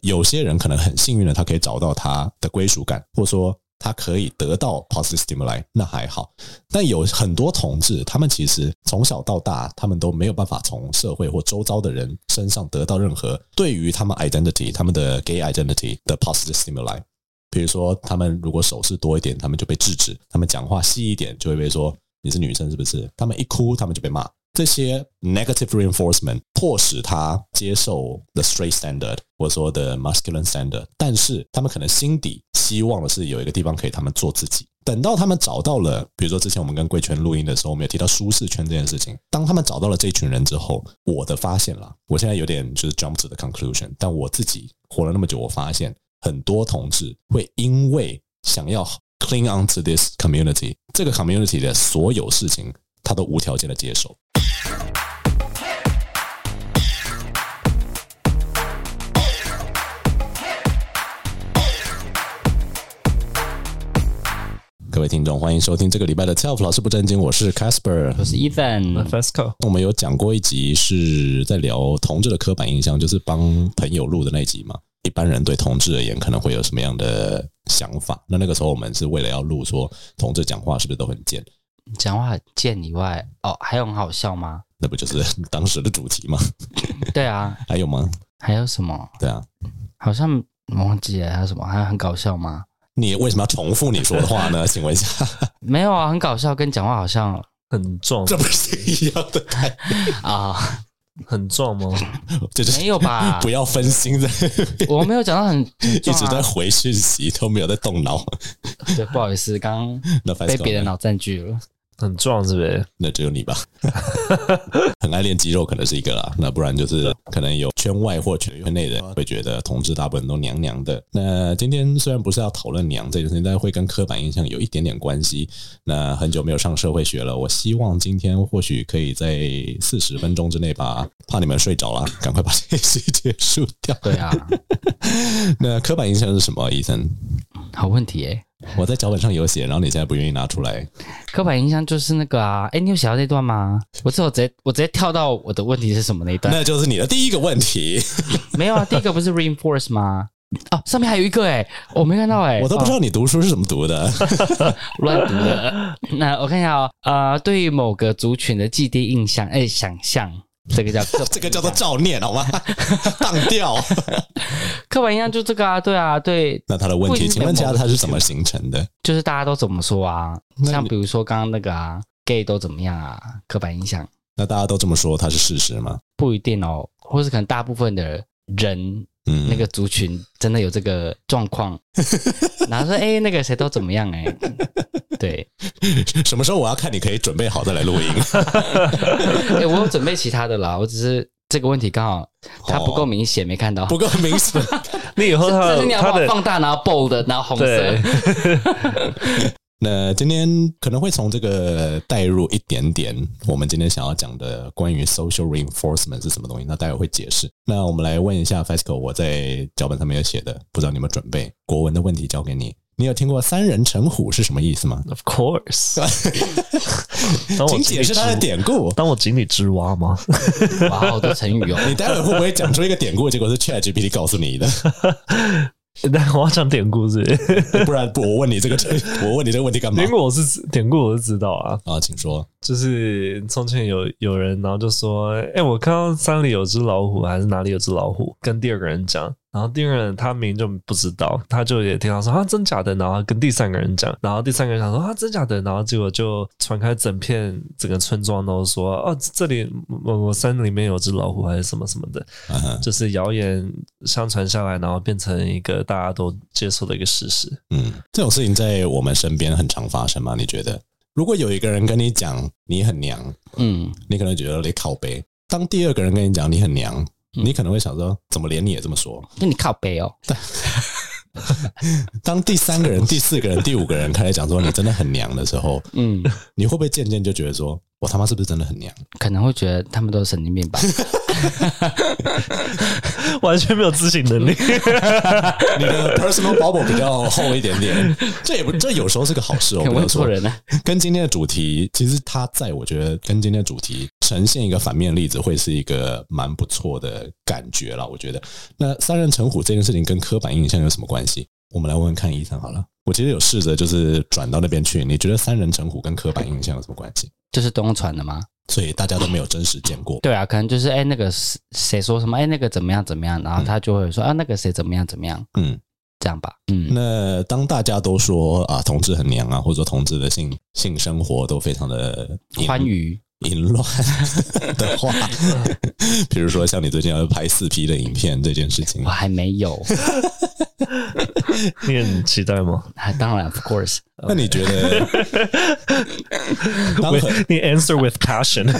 有些人可能很幸运的，他可以找到他的归属感，或者说他可以得到 positive stimuli，那还好。但有很多同志，他们其实从小到大，他们都没有办法从社会或周遭的人身上得到任何对于他们 identity、他们的 gay identity 的 positive stimuli。比如说，他们如果手势多一点，他们就被制止；他们讲话细一点，就会被说你是女生是不是？他们一哭，他们就被骂。这些 negative reinforcement 迫使他接受 the straight standard 或者说 the masculine standard，但是他们可能心底希望的是有一个地方可以他们做自己。等到他们找到了，比如说之前我们跟贵圈录音的时候，我们有提到舒适圈这件事情。当他们找到了这群人之后，我的发现了，我现在有点就是 jump to the conclusion，但我自己活了那么久，我发现很多同志会因为想要 cling on to this community，这个 community 的所有事情，他都无条件的接受。各位听众，欢迎收听这个礼拜的 TELF 老师不正经，我是 Casper，我是 Ethan Fesco。我们有讲过一集是在聊同志的刻板印象，就是帮朋友录的那集嘛。一般人对同志而言，可能会有什么样的想法？那那个时候我们是为了要录说同志讲话是不是都很贱？讲话很贱以外，哦，还有很好笑吗？那不就是 当时的主题吗？对啊，还有吗？还有什么？对啊，好像忘记了还有什么？还有很搞笑吗？你为什么要重复你说的话呢？请问一下，没有啊，很搞笑，跟讲话好像很重，这不是一样的啊？很重吗？就是没有吧？不要分心的，我没有讲到很、啊，一直在回讯息，都没有在动脑。对，不好意思，刚刚被别人脑占据了。很壮是不是？那只有你吧。很爱练肌肉可能是一个啦，那不然就是可能有圈外或圈内的人会觉得同志大部分都娘娘的。那今天虽然不是要讨论娘这件事情，但会跟刻板印象有一点点关系。那很久没有上社会学了，我希望今天或许可以在四十分钟之内吧，怕你们睡着了，赶快把这些结束掉。对啊，那刻板印象是什么？医生，好问题诶。我在脚本上有写，然后你现在不愿意拿出来。刻板印象就是那个啊，哎，你有写到这段吗？我之后直接我直接跳到我的问题是什么那一段？那就是你的第一个问题。没有啊，第一个不是 reinforce 吗？哦，上面还有一个哎，我没看到哎，我都不知道你读书是怎么读的，乱读的。那我看一下哦，呃，对于某个族群的既定印象，哎，想象。这个叫 这个叫做照念好吗？当掉刻板印象就这个啊，对啊，对。那他的问题，请问一下，他是怎么形成的？就是大家都怎么说啊？像比如说刚刚那个啊，gay 都怎么样啊？刻板印象。那大家都这么说，他是事实吗？不一定哦，或是可能大部分的人，嗯，那个族群真的有这个状况。然后说，哎，那个谁都怎么样？哎。对，什么时候我要看？你可以准备好再来录音。欸、我有准备其他的啦，我只是这个问题刚好它不够明显，哦，没看到。不够明显，你以后他你要把它放大，然后 bold，然后红色。那今天可能会从这个带入一点点，我们今天想要讲的关于 social reinforcement 是什么东西？那待会会解释。那我们来问一下 Fasco，我在脚本上面有写的，不知道你有没有准备？国文的问题交给你。你有听过三人成虎是什么意思吗？Of course，请解释它的典故。当我井底之蛙吗？哇，好多成语哦！你待会会不会讲出一个典故，结果是 ChatGPT 告诉你的？但我要讲典故是，不然不我问你这个，我问你这个问题干嘛？典故我是典故我是知道啊。啊，请说。就是从前有有人，然后就说：“哎、欸，我看到山里有只老虎，还是哪里有只老虎？”跟第二个人讲，然后第二个人他明明就不知道，他就也听到说：“啊，真假的？”然后跟第三个人讲，然后第三个人想说：“啊，真假的？”然后结果就传开整片整个村庄都说：“哦、啊，这里某某山里面有只老虎，还是什么什么的。Uh ” -huh. 就是谣言相传下来，然后变成一个大家都接受的一个事实。嗯，这种事情在我们身边很常发生吗？你觉得？如果有一个人跟你讲你很娘，嗯，你可能觉得你靠背。当第二个人跟你讲你很娘，嗯，你可能会想说，怎么连你也这么说？那你靠北哦。当第三个人、第四个人、第五个人开始讲说你真的很娘的时候，嗯，你会不会渐渐就觉得说，我他妈是不是真的很娘？可能会觉得他们都是神经病吧，完全没有自省能力。你的 personal bubble 比较厚一点点，这也不这有时候是个好事哦。问错人了。跟今天的主题，其实他在我觉得跟今天的主题呈现一个反面例子，会是一个蛮不错的感觉了。我觉得，那三人成虎这件事情跟刻板印象有什么关系？我们来问问看，医生好了。我其实有试着就是转到那边去，你觉得三人成虎跟刻板印象有什么关系？就是东传的吗？所以大家都没有真实见过。对啊，可能就是哎，那个谁说什么？哎，那个怎么样怎么样？然后他就会说啊，那个谁怎么样怎么样？嗯，这样吧。嗯，那当大家都说啊，同志很娘啊，或者说同志的性性生活都非常的欢愉、淫乱的话，比如说像你最近要拍四 P 的影片这件事情，我还没有。你很期待吗？当然，of course。那你觉得？你 answer with passion。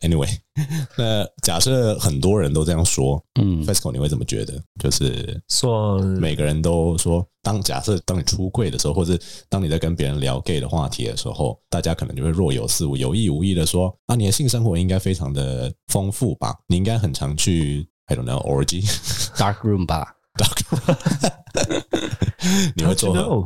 Anyway，那假设很多人都这样说，嗯，Fesco，你会怎么觉得？就是说，每个人都说，当假设当你出柜的时候，或者当你在跟别人聊 gay 的话题的时候，大家可能就会若有似无、有意无意的说：“啊，你的性生活应该非常的丰富吧？你应该很常去。” I don't know orgy dark room 吧，dark room，你会做何？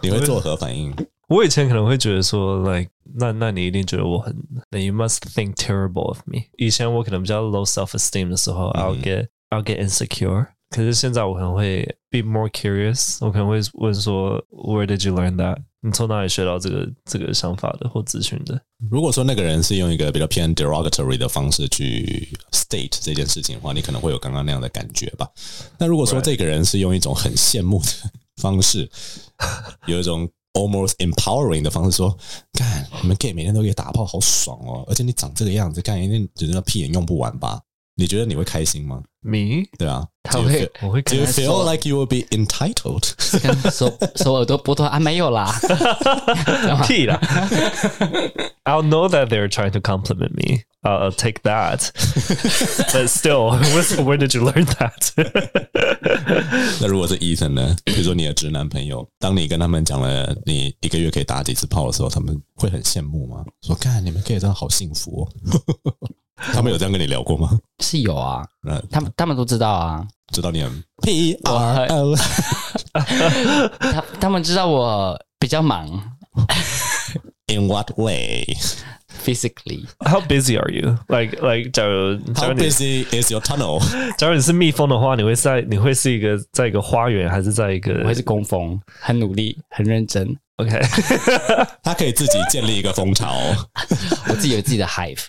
你会做何反应？我以前可能会觉得说，like，那那你一定觉得我很，then you must think terrible of me。以前我可能比较 low self esteem 的时候，I'll get I'll get insecure。可是现在我可能会 be more curious，我可能会问说，Where did you learn that？你从哪里学到这个这个想法的或资讯的？如果说那个人是用一个比较偏 derogatory 的方式去 state 这件事情的话，你可能会有刚刚那样的感觉吧。那如果说这个人是用一种很羡慕的方式，有一种 almost empowering 的方式说，干，你们 gay 每天都可以打炮，好爽哦！而且你长这个样子，干一定只能屁眼用不完吧？你觉得你会开心吗？Me？对啊，他会，我会。Do you feel like you will be entitled？手手耳朵剥脱啊？没有啦，屁啦！I'll know that they're trying to compliment me. I'll take that. But still, where did you learn that? 那如果是 Ethan 呢？比如说你的直男朋友，当你跟他们讲了你一个月可以打几次炮的时候，他们会很羡慕吗？说，看你们 gay 真的好幸福哦。他们有这样跟你聊过吗？是有啊，嗯，他们他们都知道啊，知道你很 P R L，他他们知道我比较忙。In what way? Physically? How busy are you? Like like 假如 How busy is your tunnel? 假如你是蜜蜂的话，你会在你会是一个在一个花园，还是在一个？我会是工蜂，很努力，很认真。OK，他可以自己建立一个蜂巢，我自己有自己的 hive，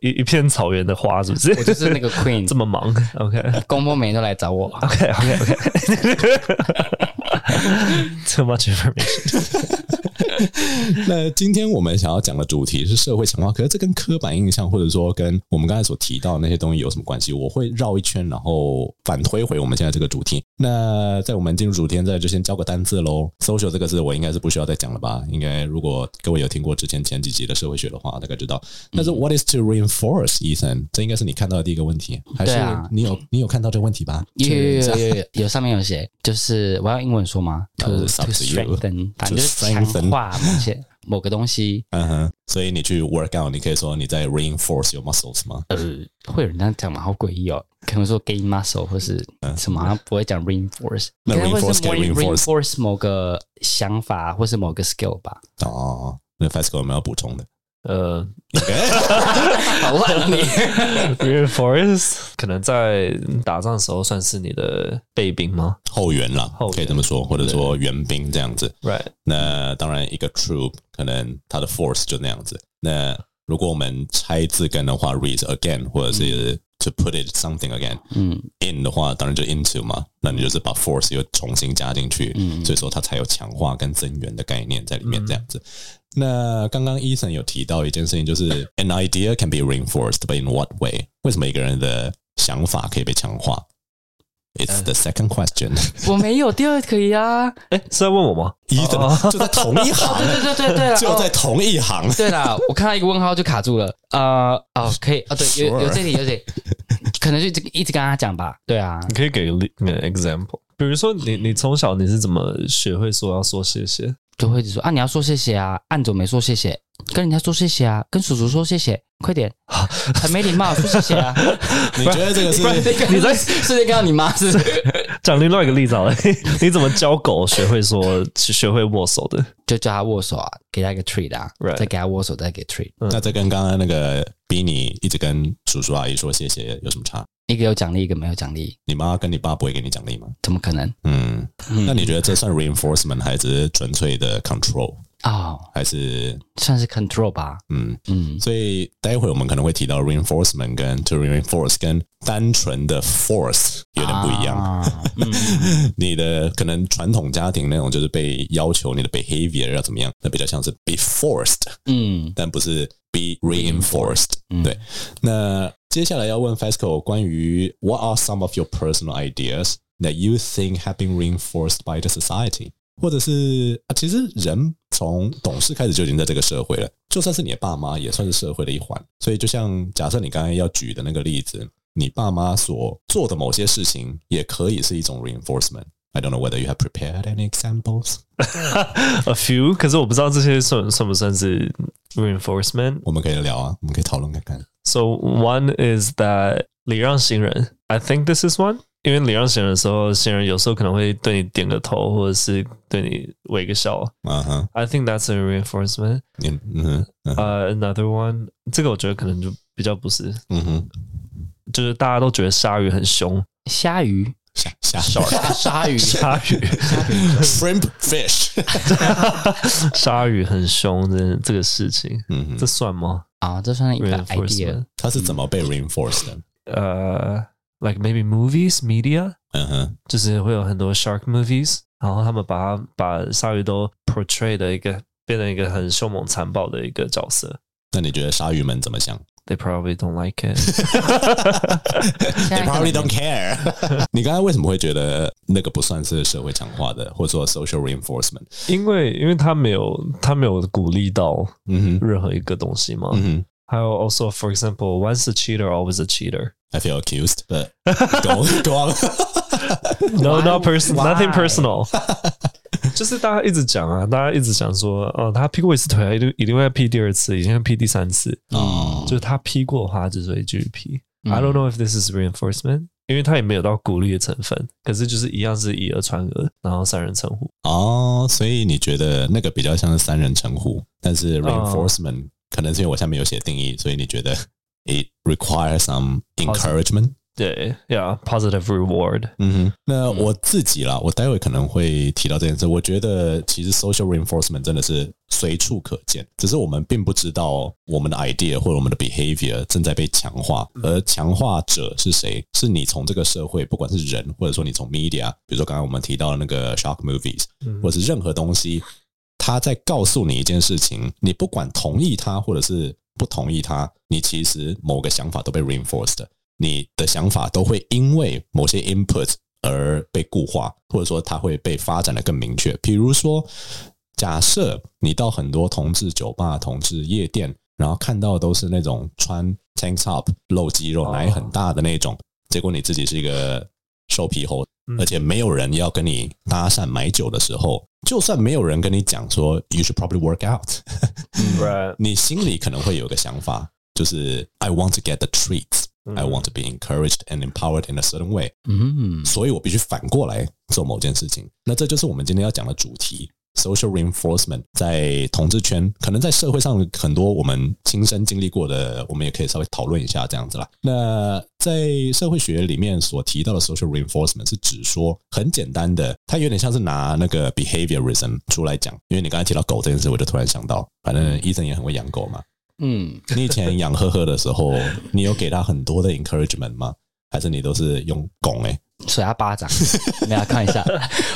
一一片草原的花，是不是？我就是那个 queen，这么忙。OK，工蜂每天都来找我。OK，OK，OK，Too much information。 那今天我们想要讲的主题是社会强化，可是这跟刻板印象或者说跟我们刚才所提到的那些东西有什么关系？我会绕一圈，然后反推回我们现在这个主题。那在我们进入主题之前，就先教个单字喽。social 这个字我应该是不需要再讲了吧？应该如果各位有听过之前前几集的社会学的话，大概知道。但是 what is to reinforce, Ethan？这应该是你看到的第一个问题，还是你有你有看到这个问题吧？有有有有有，有上面有写，就是我要英文说吗？To to strengthen，反正就是强化。某些某个东西，嗯哼，所以你去 work out，你可以说你在 reinforce your muscles 吗？呃，会有人这样讲吗？好诡异哦，可能说 gain muscle 或是什么，好像不会讲 reinforce，那 reinforce reinforce 某个想法或是某个 skill 吧？哦，那 Fesco 有没有补充的？呃，好问你，reinforce 可能在打仗的时候算是你的备兵吗？后援啦，可以这么说，或者说援兵这样子。Right，那当然一个 troop 可能它的 force 就那样子。那如果我们拆字根的话，read again 或者是 to put it something again，嗯，in 的话当然就 into 嘛，那你就是把 force 又重新加进去，嗯，所以说它才有强化跟增援的概念在里面这样子。那刚刚 Eason 有提到一件事情，就是 an idea can be reinforced，but in what way？为什么一个人的想法可以被强化？It's the second question。我没有，第二可以啊。哎，是在问我吗？Ethan 就在同一行，对对对对，就在同一行。对啦，我看到一个问号就卡住了。呃，哦，可以，哦，对，有有这里有这里，可能就一直跟他讲吧。对啊，你可以给个 example。比如说你，你你从小你是怎么学会说要说谢谢？就会一直说啊，你要说谢谢啊，按着没说谢谢，跟人家说谢谢啊，跟叔叔说谢谢，快点，很没礼貌，说谢谢啊。你觉得这个是？你在世界看到你妈是？讲另外一个例子好了，你怎么教狗学会说学会握手的？就叫它握手啊，给它一个 treat 啊.再给它握手，再给 treat。嗯、那这跟刚刚那个逼你一直跟叔叔阿姨说谢谢有什么差？一个有奖励，一个没有奖励。你妈跟你爸不会给你奖励吗？怎么可能？嗯，那你觉得这算 reinforcement 还是纯粹的 control 啊？哦、还是算是 control 吧？嗯嗯。所以待会我们可能会提到 reinforcement 跟 to reinforce 跟单纯的 force 有点不一样。啊嗯、你的可能传统家庭那种就是被要求你的 behavior 要怎么样，那比较像是 be forced，嗯，但不是 be reinforced。嗯、对，那。接下来要问 Fasco 关于 What are some of your personal ideas that you think have been reinforced by the society？或者是啊，其实人从懂事开始就已经在这个社会了，就算是你的爸妈也算是社会的一环。所以，就像假设你刚才要举的那个例子，你爸妈所做的某些事情也可以是一种 reinforcement。I don't know whether you have prepared any examples. A few，可是我不知道这些算算不算是 reinforcement。我们可以聊啊，我们可以讨论看看。 So one is that 礼让行人，I think this is one。因为礼让行人的时候，行人有时候可能会对你点个头，或者是对你微个笑。嗯哼，I think that's a reinforcement。嗯嗯呃，another one，这个我觉得可能就比较不是。嗯哼，就是大家都觉得鲨鱼很凶，鲨鱼，鲨鲨鲨鲨鱼，鲨鱼，shrimp fish，鲨鱼很凶的这个事情，嗯，这算吗？啊，这算一个 idea。它是怎么被 reinforced 的？呃，like maybe movies, media，嗯哼，就是会有很多 shark movies，然后他们把它把鲨鱼都 portray 的一个变成一个很凶猛残暴的一个角色。那你觉得鲨鱼们怎么想 ？They probably don't like it. They probably don't care. 你刚才为什么会觉得那个不算是社会强化的，或者说 social reinforcement？因为因为他没有他没有鼓励到嗯任何一个东西嘛。嗯哼。还有 also for example, once a cheater, always a cheater. I feel accused, but go go on. No, not person, nothing personal. 就是大家一直讲啊，大家一直讲说，哦，他劈过一次腿，一定一定会劈第二次，一定会劈第三次。哦，就是他劈过的话，就是会继续劈。嗯、I don't know if this is reinforcement，因为他也没有到鼓励的成分，可是就是一样是以讹传讹，然后三人成虎。哦，所以你觉得那个比较像是三人成虎，但是 reinforcement、哦、可能是因为我下面有写定义，所以你觉得 it requires some encouragement。对，Yeah，positive reward。嗯哼，那我自己啦，我待会可能会提到这件事。我觉得其实 social reinforcement 真的是随处可见，只是我们并不知道我们的 idea 或者我们的 behavior 正在被强化，而强化者是谁？是你从这个社会，不管是人，或者说你从 media，比如说刚刚我们提到的那个 shock movies，或者是任何东西，他在告诉你一件事情，你不管同意他或者是不同意他，你其实某个想法都被 reinforced。你的想法都会因为某些 input 而被固化，或者说它会被发展的更明确。比如说，假设你到很多同志酒吧、同志夜店，然后看到都是那种穿 tank top 露肌肉、奶很大的那种，结果你自己是一个瘦皮猴，而且没有人要跟你搭讪买酒的时候，就算没有人跟你讲说 you should probably work out，你心里可能会有个想法，就是 I want to get the treats。I want to be encouraged and empowered in a certain way。嗯，所以我必须反过来做某件事情。那这就是我们今天要讲的主题：social reinforcement。在统治圈，可能在社会上很多我们亲身经历过的，我们也可以稍微讨论一下这样子啦。那在社会学里面所提到的 social reinforcement 是指说很简单的，它有点像是拿那个 behaviorism 出来讲。因为你刚才提到狗这件事，我就突然想到，反正医生也很会养狗嘛。嗯，你以前养赫赫的时候，你有给他很多的 encouragement 吗？还是你都是用拱哎，甩他巴掌？大家看一下，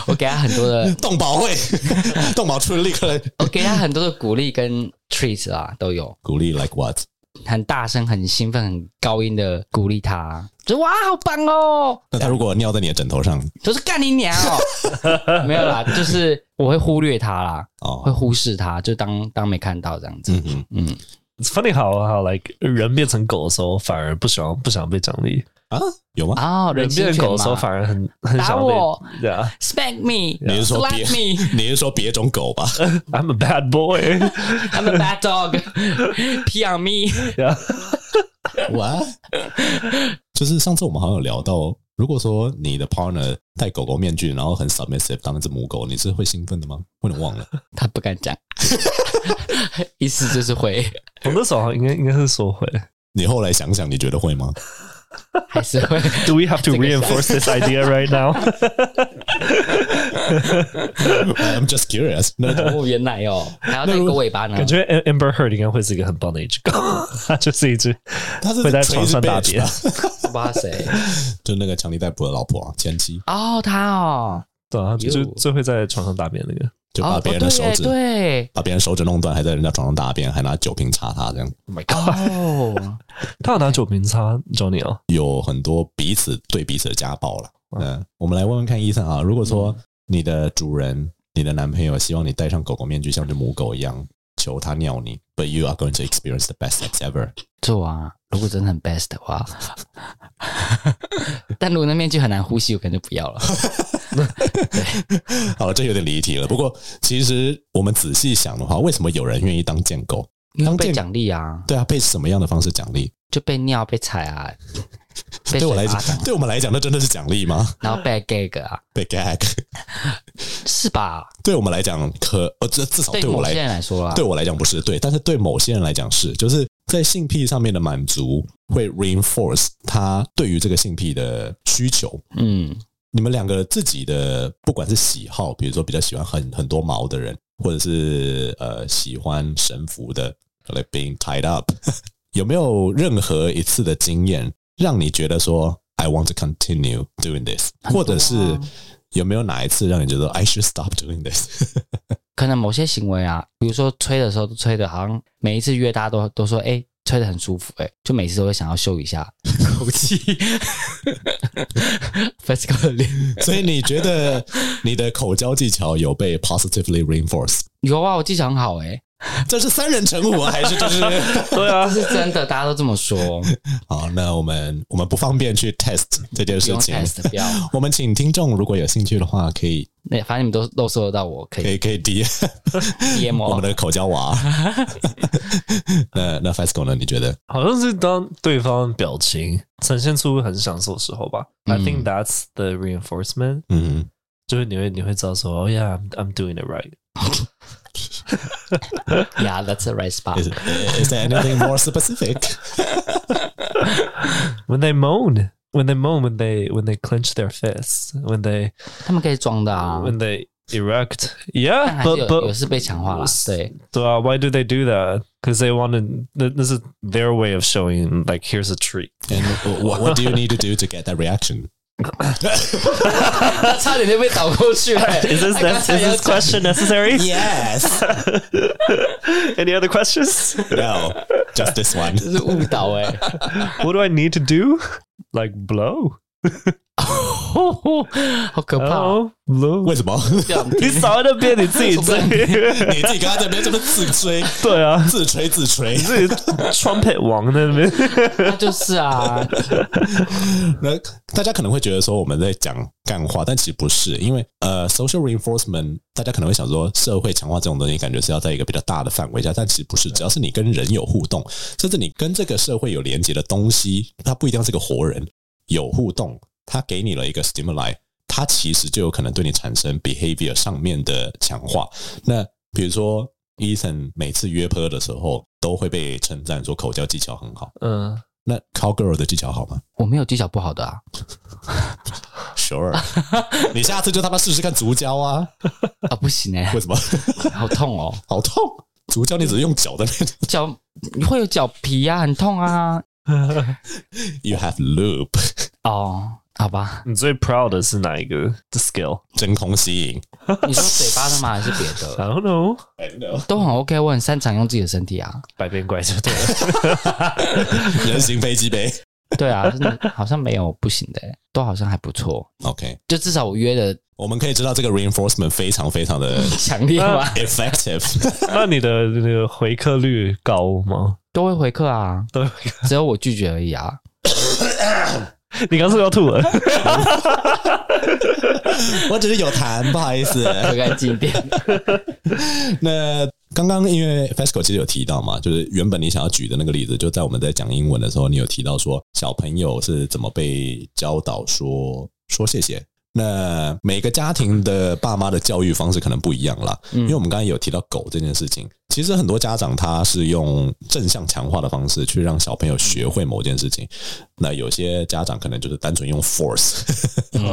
我给他很多的 动保会，动保出立刻，我给他很多的鼓励跟 treats 啊，都有鼓励，like what？很大声、很兴奋、很高音的鼓励他，就哇，好棒哦！那他如果尿在你的枕头上，就是干你娘哦！没有啦，就是我会忽略他啦，哦，会忽视他，就当当没看到这样子。嗯嗯嗯。It's funny how how like 人变成狗的时候，反而不喜欢不想被奖励啊？有吗？啊，人变成狗的时候，反而很很想被对啊，Spank me，你是说别 me？你是说别种狗吧？I'm a bad boy，I'm a bad dog，pee on me。What？就是上次我们好像有聊到，如果说你的 partner 戴狗狗面具，然后很 submissive 当一只母狗，你是会兴奋的吗？我有点忘了，他不敢讲，意思就是会。我那时候应该应该是说会。你后来想想，你觉得会吗？还是会？Do we have to reinforce this idea right now? I'm just curious。哦，原来哦，还要那个尾巴呢？感觉 Amber Heard 应该会是一个很棒的一只狗，它就是一只，它是会在床上大便。哇塞，就那个强尼戴普的老婆前妻哦，他哦，对啊，就就会在床上大便那个。就把别人的手指，哦、对，对，把别人手指弄断，还在人家床上大便，还拿酒瓶擦他，这样。Oh my god！他有拿酒瓶擦 Johnny 哦，有很多彼此对彼此的家暴了。嗯，我们来问问看医生啊，如果说你的主人、你的男朋友希望你戴上狗狗面具，像只母狗一样，求他尿你，But you are going to experience the best sex ever。做啊，如果真的很 best 的话，但如果那面具很难呼吸，我可能就不要了。对，好，这有点离题了。不过，其实我们仔细想的话，为什么有人愿意当贱狗？当被奖励啊？对啊，被什么样的方式奖励？就被尿、被踩啊。对我来讲，对我们来讲，那真的是奖励吗？然后被 gag 啊，被 gag 是吧？对我们来讲，可呃，这至少对我来对某些人来说啊，对我来讲不是对，但是对某些人来讲是，就是在性癖上面的满足会 reinforce 他对于这个性癖的需求。嗯。你们两个自己的不管是喜好，比如说比较喜欢很很多毛的人，或者是呃喜欢神服的，like being tied up，有没有任何一次的经验让你觉得说 I want to continue doing this，或者是有没有哪一次让你觉得 I should stop doing this？可能某些行为啊，比如说吹的时候都吹的好像每一次约大家都都说哎。吹的很舒服，哎，就每次都会想要秀一下 口气。所以你觉得你的口交技巧有被 positively reinforced？有啊，我技巧很好，哎。这是三人成虎还是就是？对啊，这是真的，大家都这么说。好，那我们我们不方便去 test 这件事情。test，不要。我们请听众如果有兴趣的话，可以。那反正你们都都搜得到我，可以可以可以 D M 我们的口交娃。那那 Fasco 呢？你觉得？好像是当对方表情呈现出很享受的时候吧。I think that's the reinforcement。嗯，就是你会你会知道说，Oh yeah, I'm doing it right。Yeah, that's the right spot. Is, is there anything more specific? When they moan, when they moan, when they when they clench their fists, when they 他们可以装的啊。When they erect, yeah, but but 有是被强化了，对对啊。Why do they do that? Because they want to. This is their way of showing, like, here's a treat. And what, what do you need to do to get that reaction? 他差点就被倒过去了。Is this is this question necessary? Yes. Any other questions? No, just this one. 这是误导哎。What do I need to do? Like blow? 好可怕哦！为什么？你少在那边，你自己吹，你自己刚刚在那边这么自吹？对啊，自吹自吹，你自己 trumpet 王在那边，那就是啊。那大家可能会觉得说我们在讲干话，但其实不是，因为呃，social reinforcement，大家可能会想说社会强化这种东西，感觉是要在一个比较大的范围下，但其实不是，只要是你跟人有互动，甚至你跟这个社会有连接的东西，它不一定要是个活人，有互动。他给你了一个 stimuli，他其实就有可能对你产生 behavior 上面的强化。那比如说，Ethan 每次约炮的时候都会被称赞说口交技巧很好。嗯，那 cowgirl 的技巧好吗？我没有技巧不好的啊。Sure，你下次就他妈试试看足交啊！啊，不行哎、欸，为什么？好痛哦，好痛！足交你只是用脚的那种脚，你会有脚皮啊，很痛啊。You have loop 哦。好吧，你最 proud 的是哪一个？The skill？真空吸引？你说嘴巴的吗？还是别的？I don't know. I know. 都很 OK，我很擅长用自己的身体啊，百变怪就对了。人形飞机杯？对啊，真的好像没有不行的，都好像还不错。OK，就至少我约的，我们可以知道这个 reinforcement 非常非常的强烈吗？Effective。那你的那个回客率高吗？都会回客啊，都会只有我拒绝而已啊。你刚是不是要吐了？我只是有痰，不好意思，喝干净点。那刚刚因为 FESCO 其实有提到嘛，就是原本你想要举的那个例子，就在我们在讲英文的时候，你有提到说小朋友是怎么被教导说说谢谢。那每个家庭的爸妈的教育方式可能不一样啦，因为我们刚才有提到狗这件事情，其实很多家长他是用正向强化的方式去让小朋友学会某件事情，那有些家长可能就是单纯用 force，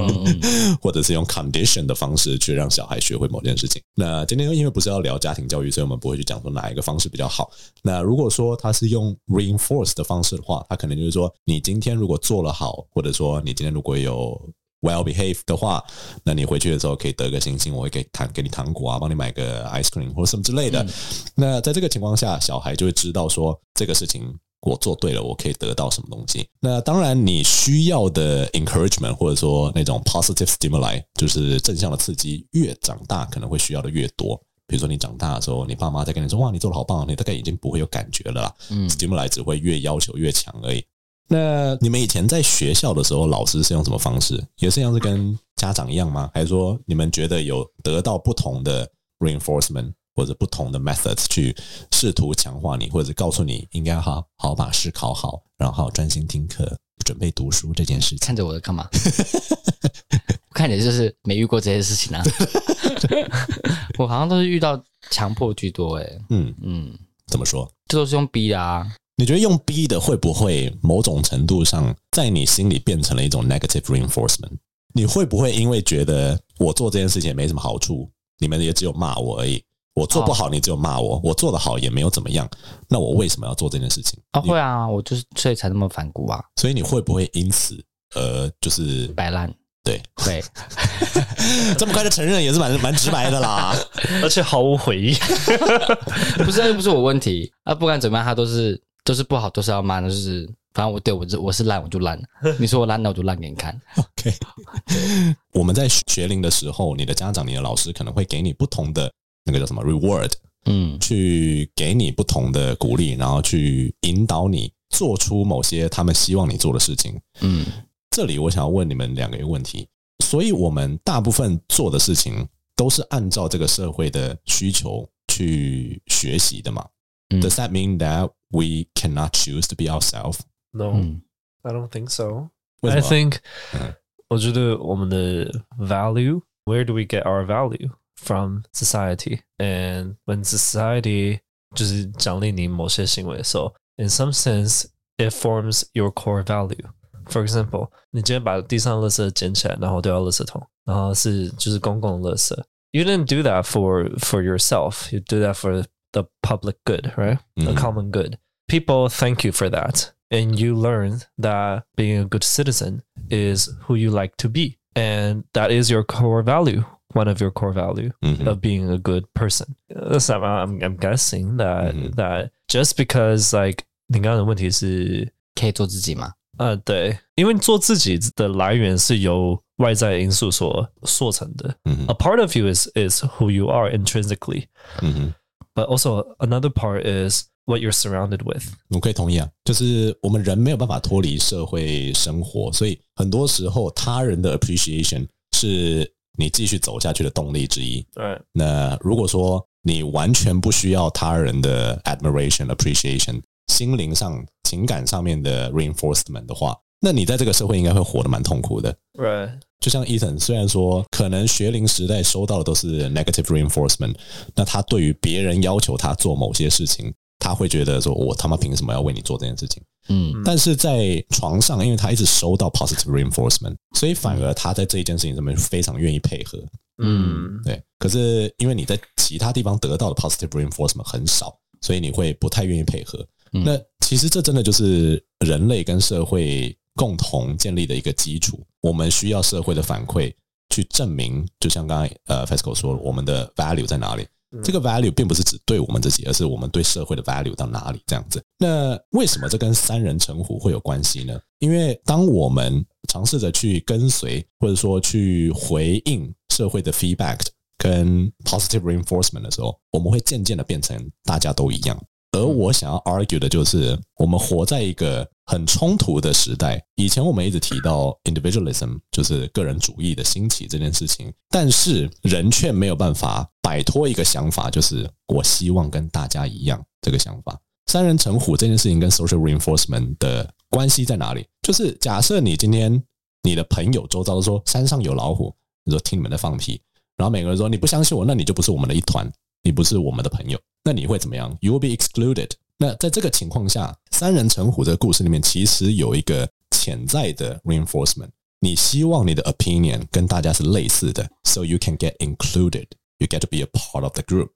或者是用 condition 的方式去让小孩学会某件事情。那今天因为不是要聊家庭教育，所以我们不会去讲说哪一个方式比较好。那如果说他是用 reinforce 的方式的话，他可能就是说你今天如果做了好，或者说你今天如果有 Well behave 的话，那你回去的时候可以得个星星，我会给糖给你糖果啊，帮你买个 ice cream 或者什么之类的。嗯、那在这个情况下，小孩就会知道说这个事情我做对了，我可以得到什么东西。那当然，你需要的 encouragement 或者说那种 positive stimuli，就是正向的刺激，越长大可能会需要的越多。比如说你长大的时候，你爸妈在跟你说哇，你做的好棒，你大概已经不会有感觉了啦。嗯，stimuli 只会越要求越强而已。那你们以前在学校的时候，老师是用什么方式？也是像是跟家长一样吗？还是说你们觉得有得到不同的 reinforcement 或者不同的 methods 去试图强化你，或者告诉你应该好好把试考好，然后专心听课，准备读书这件事情？看着我的干嘛？我看你就是没遇过这些事情啊。我好像都是遇到强迫居多，诶嗯嗯，怎么说？这都是用逼的啊。你觉得用逼的会不会某种程度上在你心里变成了一种 negative reinforcement？你会不会因为觉得我做这件事情也没什么好处，你们也只有骂我而已，我做不好你只有骂我，我做得好也没有怎么样，那我为什么要做这件事情？啊，会啊，我就是所以才那么反骨啊。所以你会不会因此呃就是摆烂？对对 这么快就承认也是蛮蛮直白的啦，而且毫无悔意。不是，又不是我问题啊，不管怎么样，他都是。都是不好，都是要骂的，就是反正我对我是我是烂，我就烂。你说我烂，那我就烂给你看。OK，我们在学龄的时候，你的家长、你的老师可能会给你不同的那个叫什么 reward，嗯，去给你不同的鼓励，然后去引导你做出某些他们希望你做的事情。嗯，这里我想要问你们两个一个问题，所以我们大部分做的事情都是按照这个社会的需求去学习的嘛？嗯，Does that mean that we cannot choose to be ourselves? No, I don't think so. I think 我觉得我们的 value, where do we get our value from society? And when society 就是奖励你某些行为的时候，in some sense it forms your core value. For example，你今天把地上的垃圾捡起来，然后丢到垃圾桶，然后是就是公共的垃圾。You didn't do that for for yourself. You do that for the public good, right? The common good. People thank you for that. And you learn that being a good citizen is who you like to be. And that is your core value, one of your core value mm-hmm. of being a good person. That's not, I'm, I'm guessing that, mm-hmm. that just because like 你刚刚的问题是可以做自己吗？呃，对，因为做自己的来源是由外在因素所塑成的。Mm-hmm. A part of you is is who you are intrinsically. Mm-hmm. But also another part is what you're surrounded with。我可以同意啊，就是我们人没有办法脱离社会生活，所以很多时候他人的 appreciation 是你继续走下去的动力之一。对。那如果说你完全不需要他人的 admiration、appreciation，心灵上、情感上面的 reinforcement 的话，那你在这个社会应该会活得蛮痛苦的。对。就像 Ethan，虽然说可能学龄时代收到的都是 negative reinforcement，那他对于别人要求他做某些事情，他会觉得说：“我他妈凭什么要为你做这件事情？”嗯，但是在床上，因为他一直收到 positive reinforcement，所以反而他在这一件事情上面非常愿意配合。嗯，对。可是因为你在其他地方得到的 positive reinforcement 很少，所以你会不太愿意配合。那其实这真的就是人类跟社会。共同建立的一个基础，我们需要社会的反馈去证明。就像刚才呃，FESCO 说，我们的 value 在哪里？这个 value 并不是只对我们自己，而是我们对社会的 value 到哪里这样子。那为什么这跟三人成虎会有关系呢？因为当我们尝试着去跟随，或者说去回应社会的 feedback 跟 positive reinforcement 的时候，我们会渐渐的变成大家都一样。而我想要 argue 的就是，我们活在一个很冲突的时代。以前我们一直提到 individualism，就是个人主义的兴起这件事情，但是人却没有办法摆脱一个想法，就是我希望跟大家一样这个想法。三人成虎这件事情跟 social reinforcement 的关系在哪里？就是假设你今天你的朋友周遭都说山上有老虎，你说听你们在放屁，然后每个人说你不相信我，那你就不是我们的一团，你不是我们的朋友，那你会怎么样？You will be excluded。那在这个情况下，三人成虎这个故事里面其实有一个潜在的 reinforcement，你希望你的 opinion 跟大家是类似的，so you can get included，you get to be a part of the group。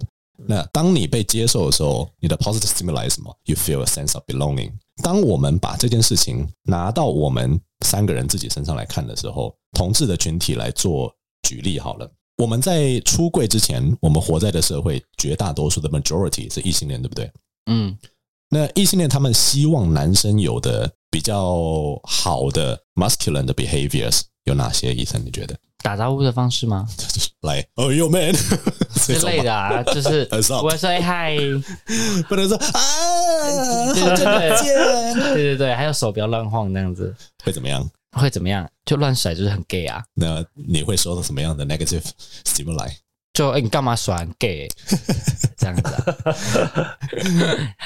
那当你被接受的时候，你的 positive stimuli 是什么？You feel a sense of belonging。当我们把这件事情拿到我们三个人自己身上来看的时候，同志的群体来做举例好了。我们在出柜之前，我们活在的社会绝大多数的 majority 是异性恋，对不对？嗯。那异性恋他们希望男生有的比较好的 masculine 的 behaviors 有哪些？医生，你觉得？打招呼的方式吗？来，Oh yo man 之类的啊，就是我说嗨，不能说啊，对对对，对对对，还有手不要乱晃那样子，会怎么样？会怎么样？就乱甩就是很 gay 啊。那你会收到什么样的 negative stimuli？就哎，你干嘛甩很 gay 这样子啊？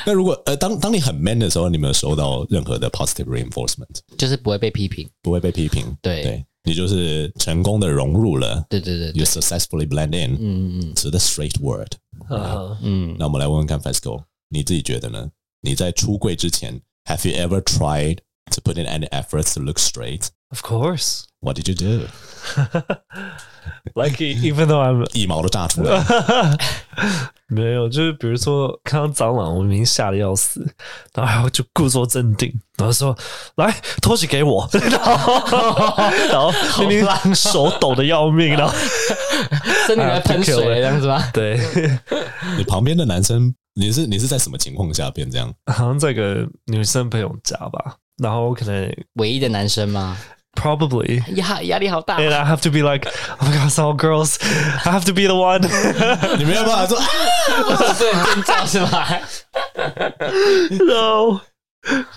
那如果呃，当当你很 man 的时候，你没有收到任何的 positive reinforcement，就是不会被批评，不会被批评，对。对你就是成功的融入了，对对对，对，You successfully blend in，嗯嗯，to the straight world，嗯嗯。那我们来问问看，Fesco，你自己觉得呢？你在出柜之前，Have you ever tried to put in any efforts to look straight? Of course. What did you do? Like even though I'm 一毛都炸出来，没有，就是比如说看到蟑螂，我明明吓得要死，然后还要就故作镇定，然后说来拖鞋给我，然后然后明明手抖得要命，然后身 体在喷水这样子吗？对，你旁边的男生，你是你是在什么情况下变这样？好像在一个女生朋友家吧，然后可能唯一的男生吗？Probably 压压力好大，and I have to be like, oh my god, it's all girls. I have to be the one. 你没有办法说，对，尖叫是吧？No.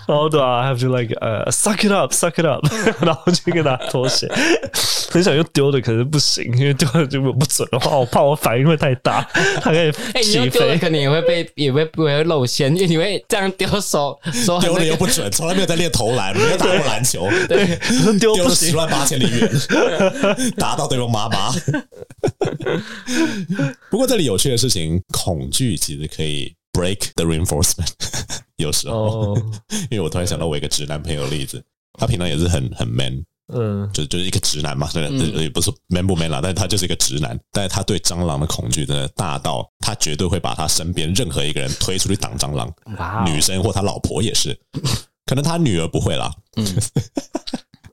然后对啊，I have to like 呃、uh,，suck it up，suck it up，然后就跟他脱鞋，很想用丢的，可是不行，因为丢的如果不准的话，我怕我反应会太大，他可以起飞，可能也会被也会不会露馅，因为你会这样丢手，手 丢的又不准，从来没有在练投篮，没有打过篮球，对，丢丢了十万八千里远，打到对方妈妈。不过这里有趣的事情，恐惧其实可以。Break the reinforcement，有时候，oh. 因为我突然想到我一个直男朋友的例子，他平常也是很很 man，嗯，就就是一个直男嘛，真的也不是 man 不 man 啦，但是他就是一个直男，但是他对蟑螂的恐惧真的大到，他绝对会把他身边任何一个人推出去挡蟑螂，wow. 女生或他老婆也是，可能他女儿不会啦。嗯，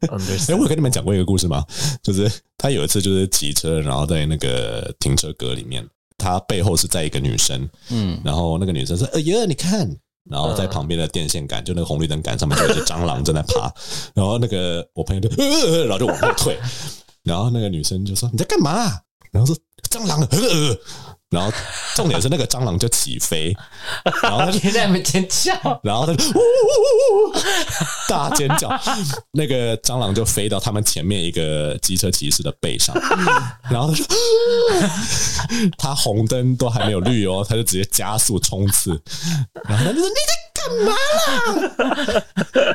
哎，我有跟你们讲过一个故事吗？就是他有一次就是骑车，然后在那个停车格里面。他背后是在一个女生，嗯，然后那个女生说：“哎呀，你看！”然后在旁边的电线杆，就那个红绿灯杆上面就有一只蟑螂正在爬。然后那个我朋友就呃呃呃，然后就往后退。然后那个女生就说：“你在干嘛？”然后说：“蟑螂。”呃”呃然后重点是那个蟑螂就起飞，然后他就 在那边尖叫，然后他就呜呜呜呜大尖叫，那个蟑螂就飞到他们前面一个机车骑士的背上，然后他说，他红灯都还没有绿哦，他就直接加速冲刺，然后他就说你在。干嘛啦？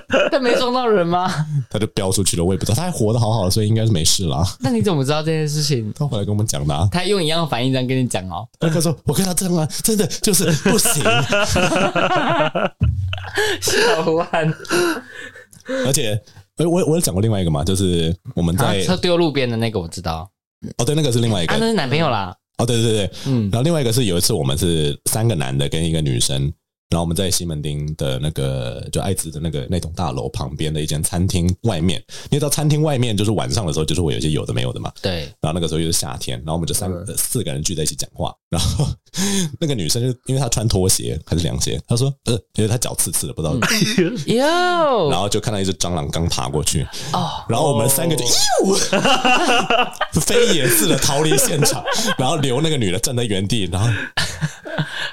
他没撞到人吗？他就飙出去了，我也不知道，他还活得好好的，所以应该是没事啦。那你怎么知道这件事情？他回来跟我们讲的、啊。他用一样的反应这样跟你讲哦。他说：“我跟他这样啊，真的就是不行。”小万，而且，我我我有讲过另外一个嘛，就是我们在车丢路边的那个，我知道。哦，对，那个是另外一个，啊、那是男朋友啦。哦，对对对，嗯。然后另外一个是有一次，我们是三个男的跟一个女生。然后我们在西门町的那个就爱滋的那个那栋大楼旁边的一间餐厅外面，因为到餐厅外面就是晚上的时候，就是会有一些有的没有的嘛。对。然后那个时候又是夏天，然后我们就三个四个人聚在一起讲话。然后 那个女生就因为她穿拖鞋还是凉鞋，她说呃，因为她脚刺刺的，不知道。哟。然后就看到一只蟑螂刚爬过去。哦。然后我们三个就哟，飞也似的逃离现场，然后留那个女的站在原地，然后。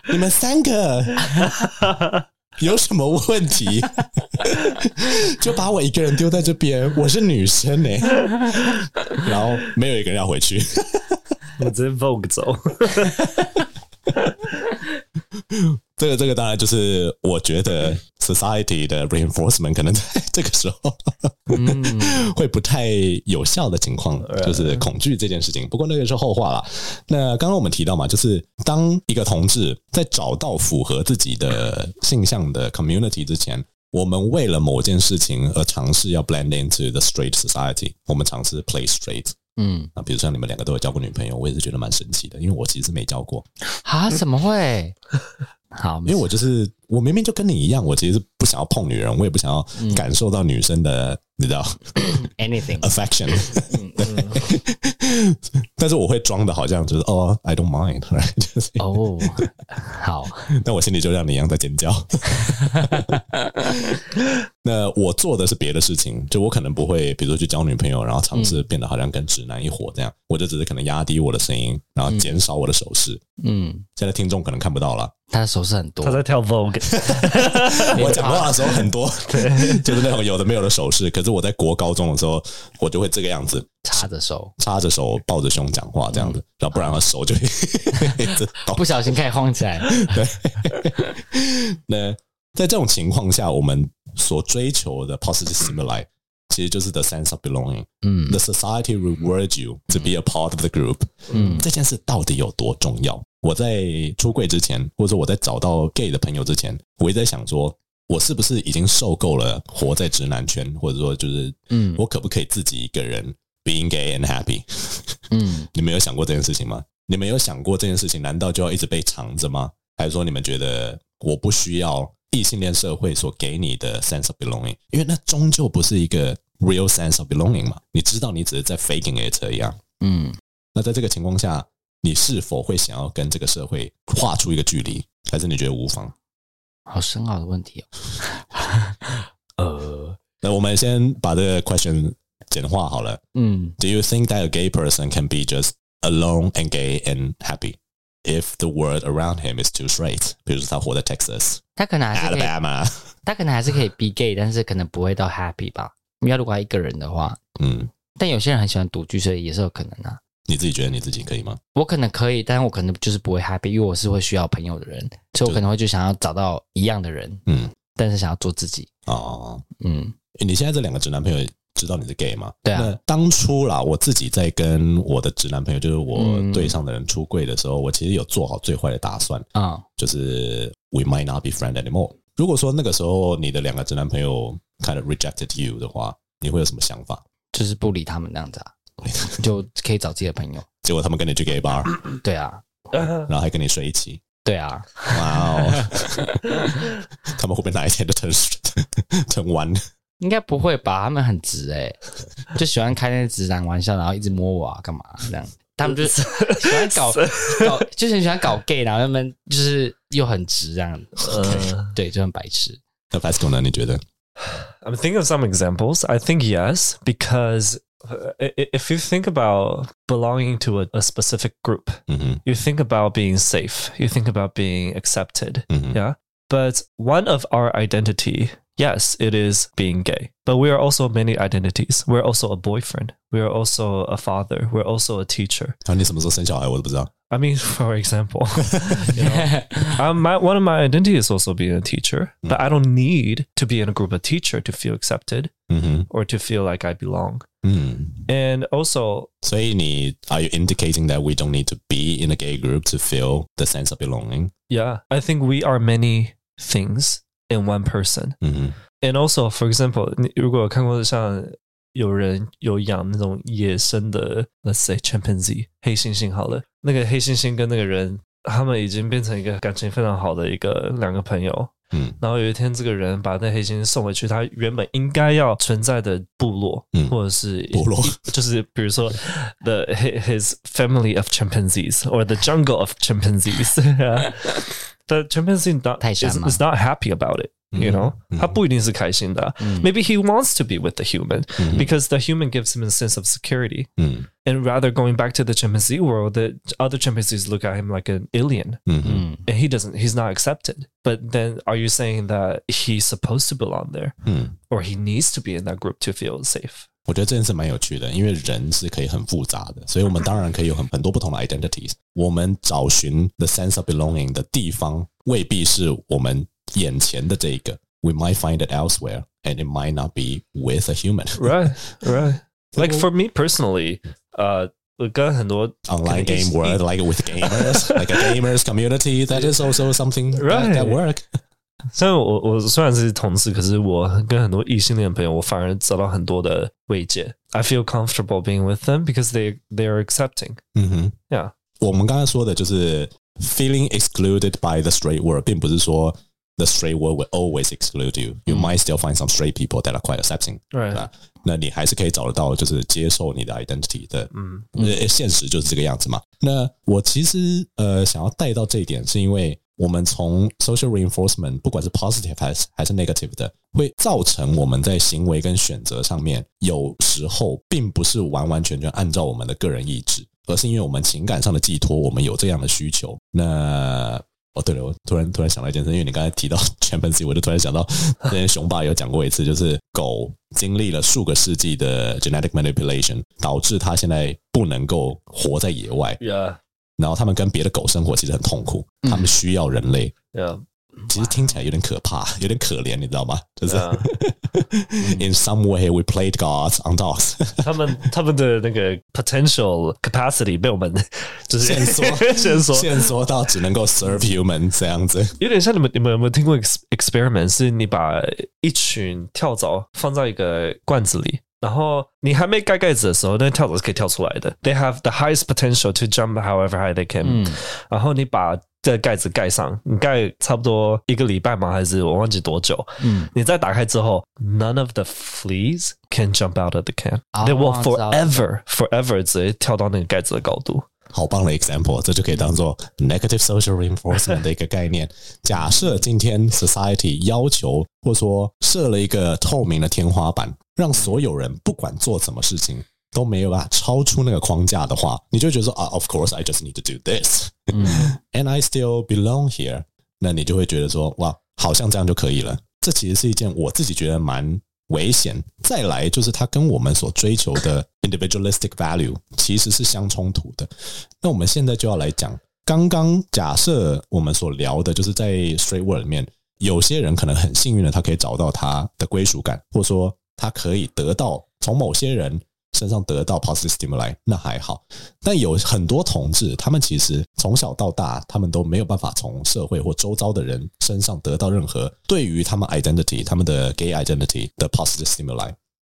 你们三个 有什么问题？就把我一个人丢在这边，我是女生呢、欸。然后没有一个人要回去，我直接 Vogue 走。这个这个当然就是我觉得 society 的 reinforcement 可能在 这个时候会不太有效的情况，就是恐惧这件事情。不过那个是后话了。那刚刚我们提到嘛，就是当一个同志在找到符合自己的性向的 community 之前，我们为了某件事情而尝试要 blend into the straight society，我们尝试 play straight。嗯，那比如像你们两个都有交过女朋友，我也是觉得蛮神奇的，因为我其实没交过啊？怎么会？好，因为我就是我明明就跟你一样，我其实是不想要碰女人，我也不想要感受到女生的，嗯、你知道，anything affection。但是我会装的好像就是哦，I don't mind，就是哦，oh, 好，那我心里就像你一样在尖叫。那我做的是别的事情，就我可能不会，比如说去交女朋友，然后尝试变得好像跟直男一伙这样，嗯、我就只是可能压低我的声音，然后减少我的手势。嗯，现在听众可能看不到了。他的手势很多，他在跳 Vogue。我讲话的时候很多，对，就是那种有的没有的手势。可是我在国高中的时候，我就会这个样子，插着手，插着手抱着胸讲话这样子，然后不然他手就会不小心开始晃起来。对，那在这种情况下，我们所追求的 positive stimuli 其实就是 the sense of belonging。嗯，the society rewards you to be a part of the group。嗯，这件事到底有多重要？我在出柜之前，或者说我在找到 gay 的朋友之前，我一直在想说，我是不是已经受够了活在直男圈，或者说就是，嗯，我可不可以自己一个人 being gay and happy？嗯，你们有想过这件事情吗？你们有想过这件事情，难道就要一直被藏着吗？还是说你们觉得我不需要异性恋社会所给你的 sense of belonging？因为那终究不是一个 real sense of belonging 嘛？你知道，你只是在 faking it 一样。嗯，那在这个情况下。你是否会想要跟这个社会画出一个距离，还是你觉得无妨？好深奥的问题哦。呃，那我们先把这个 question 简化好了。嗯，Do you think that a gay person can be just alone and gay and happy if the world around him is too straight？比如说他活在 Texas，他可能还是 Alabama，他可能还是可以 be gay，但是可能不会到 happy 吧？你要如果他一个人的话，嗯，但有些人很喜欢独居，所以也是有可能啊。你自己觉得你自己可以吗？我可能可以，但是我可能就是不会 happy，因为我是会需要朋友的人，所以我可能会就想要找到一样的人，嗯，但是想要做自己。哦，嗯，你现在这两个直男朋友知道你是 gay 吗？对啊。那当初啦，我自己在跟我的直男朋友，就是我对上的人出柜的时候，嗯、我其实有做好最坏的打算啊，嗯、就是 we might not be friends anymore。如果说那个时候你的两个直男朋友 kind of rejected you 的话，你会有什么想法？就是不理他们那样子啊。就可以找自己的朋友，结果他们跟你去 gay bar，对啊，然后还跟你睡一起，对啊，哇哦，他们会不会哪一天就成成弯？应该不会吧？他们很直哎，就喜欢开那些直男玩笑，然后一直摸我啊，干嘛这样？他们就是喜欢搞搞，就是很喜欢搞 gay，然后他们就是又很直这样，呃，对，就很白痴。那 Pascal 呢？你觉得？I'm thinking of some examples. I think yes, because if you think about belonging to a, a specific group, mm-hmm. you think about being safe, you think about being accepted. Mm-hmm. Yeah. But one of our identity, yes, it is being gay. But we are also many identities. We're also a boyfriend. We are also a father. We're also a teacher. I mean, for example, you know, um, my, one of my identity is also being a teacher, mm-hmm. but I don't need to be in a group of teacher to feel accepted mm-hmm. or to feel like I belong. Mm. And also, so you are you indicating that we don't need to be in a gay group to feel the sense of belonging? Yeah, I think we are many things in one person. Mm-hmm. And also, for example, 如果看过像有人有养那种野生的，let's say chimpanzee 黑猩猩好了，那个黑猩猩跟那个人，他们已经变成一个感情非常好的一个两个朋友。嗯，然后有一天，这个人把那黑猩猩送回去，他原本应该要存在的部落，嗯，或者是部落，就是比如说 the his family of chimpanzees or the jungle of chimpanzees。 The chimpanzee not is, is not happy about it, you know？他不一定是开心的。Maybe he wants to be with the human because the human gives him a sense of security. And rather going back to the chimpanzee world, the other chimpanzees look at him like an alien. 嗯哼，嗯 And he doesn't, he's not accepted. But then are you saying that he's supposed to belong there 嗯， or he needs to be in that group to feel safe? 我觉得这件事蛮有趣的，因为人是可以很复杂的，所以我们当然可以有很很多不同的 identities。我们找寻 the sense of belonging 的地方，未必是我们眼前的这一个。We might find it elsewhere, and it might not be with a human. Right, right. Like for me personally, uh, 我跟很多 Online game world, like with gamers, like a gamers community, that is also something that, Right. that work. 虽然我我虽然是同志，可是我跟很多异性恋朋友，我反而找到很多的慰藉。I feel comfortable being with them because they they are accepting. 嗯哼。 Yeah, 我们刚才说的就是 feeling excluded by the straight world，并不是说 the straight world will always exclude you. You might still find some straight people that are quite accepting. right. 对吧？那你还是可以找得到，就是接受你的 identity 的。嗯呃，现实就是这个样子嘛。那我其实呃想要带到这一点，是因为 我们从 social reinforcement，不管是 positive 还是还是 negative 的，会造成我们在行为跟选择上面，有时候并不是完完全全按照我们的个人意志，而是因为我们情感上的寄托，我们有这样的需求。那哦，对了，我突然突然想到一件事，因为你刚才提到 chimpanzee，我就突然想到，之前熊爸有讲过一次，就是狗经历了数个世纪的 genetic manipulation，导致它现在不能够活在野外，，Yeah, 然后他们跟别的狗生活其实很痛苦，他们需要人类。其实听起来有点可怕，有点可怜，你知道吗？就是 in some way we played gods on dogs，他们他们的那个 potential capacity 被我们就是限缩限缩，限缩到只能够 serve human 这样子。有点像你们你们有没有听过 ex experiment？是你把一群跳蚤放在一个罐子里，然后你还没盖盖子的时候，那跳蚤是可以跳出来的。They have the highest potential to jump however high they can、嗯然后你把这个盖子盖上，你盖差不多一个礼拜吗？还是我忘记多久？嗯，你再打开之后，none of the fleas can jump out of the can、哦 They will 知道 forever forever 直接跳到那个盖子的高度。好棒的 example，这就可以当做 negative social reinforcement 的一个概念。假设今天 society 要求或者说设了一个透明的天花板， 让所有人不管做什么事情都没有办法超出那个框架的话，你就会觉得说啊，of course I just need to do this，嗯 and I still belong here。那你就会觉得说哇，好像这样就可以了。这其实是一件我自己觉得蛮危险。再来就是它跟我们所追求的 individualistic value 其实是相冲突的。那我们现在就要来讲，刚刚假设我们所聊的，就是在 straight world 里面，有些人可能很幸运的，他可以找到他的归属感，或者说他可以得到从某些人身上得到 positive stimuli，那还好。但有很多同志，他们其实从小到大，他们都没有办法从社会或周遭的人身上得到任何对于他们 identity、他们的 gay identity 的 positive stimuli。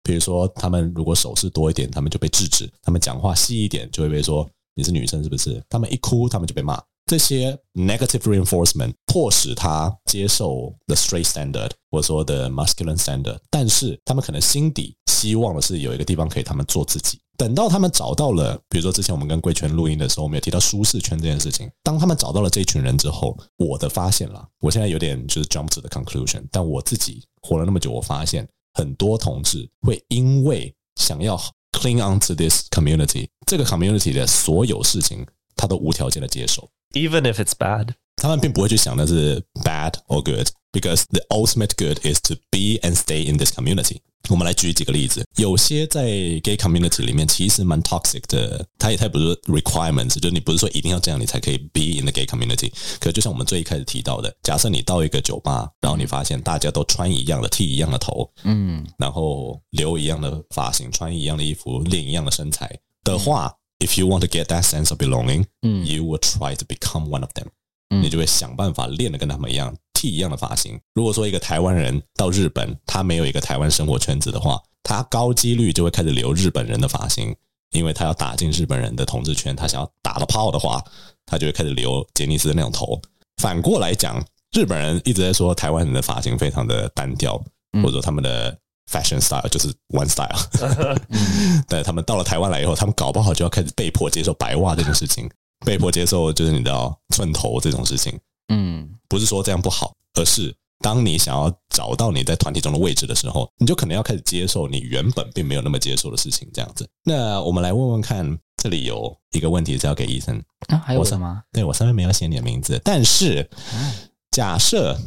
比如说，他们如果手势多一点，他们就被制止；他们讲话细一点，就会被说你是女生是不是？他们一哭，他们就被骂。这些 negative reinforcement 迫使他接受 the straight standard 或者说 the masculine standard，但是他们可能心底希望的是有一个地方可以他们做自己。等到他们找到了，比如说之前我们跟贵圈录音的时候，我们有提到舒适圈这件事情。当他们找到了这群人之后，我的发现啦，我现在有点就是 jump to the conclusion，但我自己活了那么久，我发现很多同志会因为想要 cling on to this community，这个 community 的所有事情，他都无条件的接受。Even if it's bad，他们并不会去想的是 bad or good，because the ultimate good is to be and stay in this community。我们来举几个例子，有些在 gay community 里面其实蛮 toxic 的，它也它也不是 requirements，就是你不是说一定要这样你才可以 be in the gay community。可就像我们最一开始提到的，假设你到一个酒吧，然后你发现大家都穿一样的，剃一样的头，嗯然后留一样的发型，穿一样的衣服，练一样的身材的话、 i f you want to get that sense of belonging，嗯 you will try to become one of them。嗯你就会想办法练得跟他们一样，剃一样的发型。如果说一个台湾人到日本，他没有一个台湾生活圈子的话，他高几率就会开始留日本人的发型，因为他要打进日本人的统治圈，他想要打了炮的话，他就会开始留杰尼斯的那种头。反过来讲，日本人一直在说台湾人的发型非常的单调，或者他们的 fashion style 就是 one style。但他们到了台湾来以后，他们搞不好就要开始被迫接受白袜这件事情，被迫接受就是你知道寸头这种事情。嗯不是说这样不好，而是当你想要找到你在团体中的位置的时候，你就可能要开始接受你原本并没有那么接受的事情。这样子，那我们来问问看，这里有一个问题是要给 Ethan 啊，还有什么？对，我上面没有写你的名字，但是假设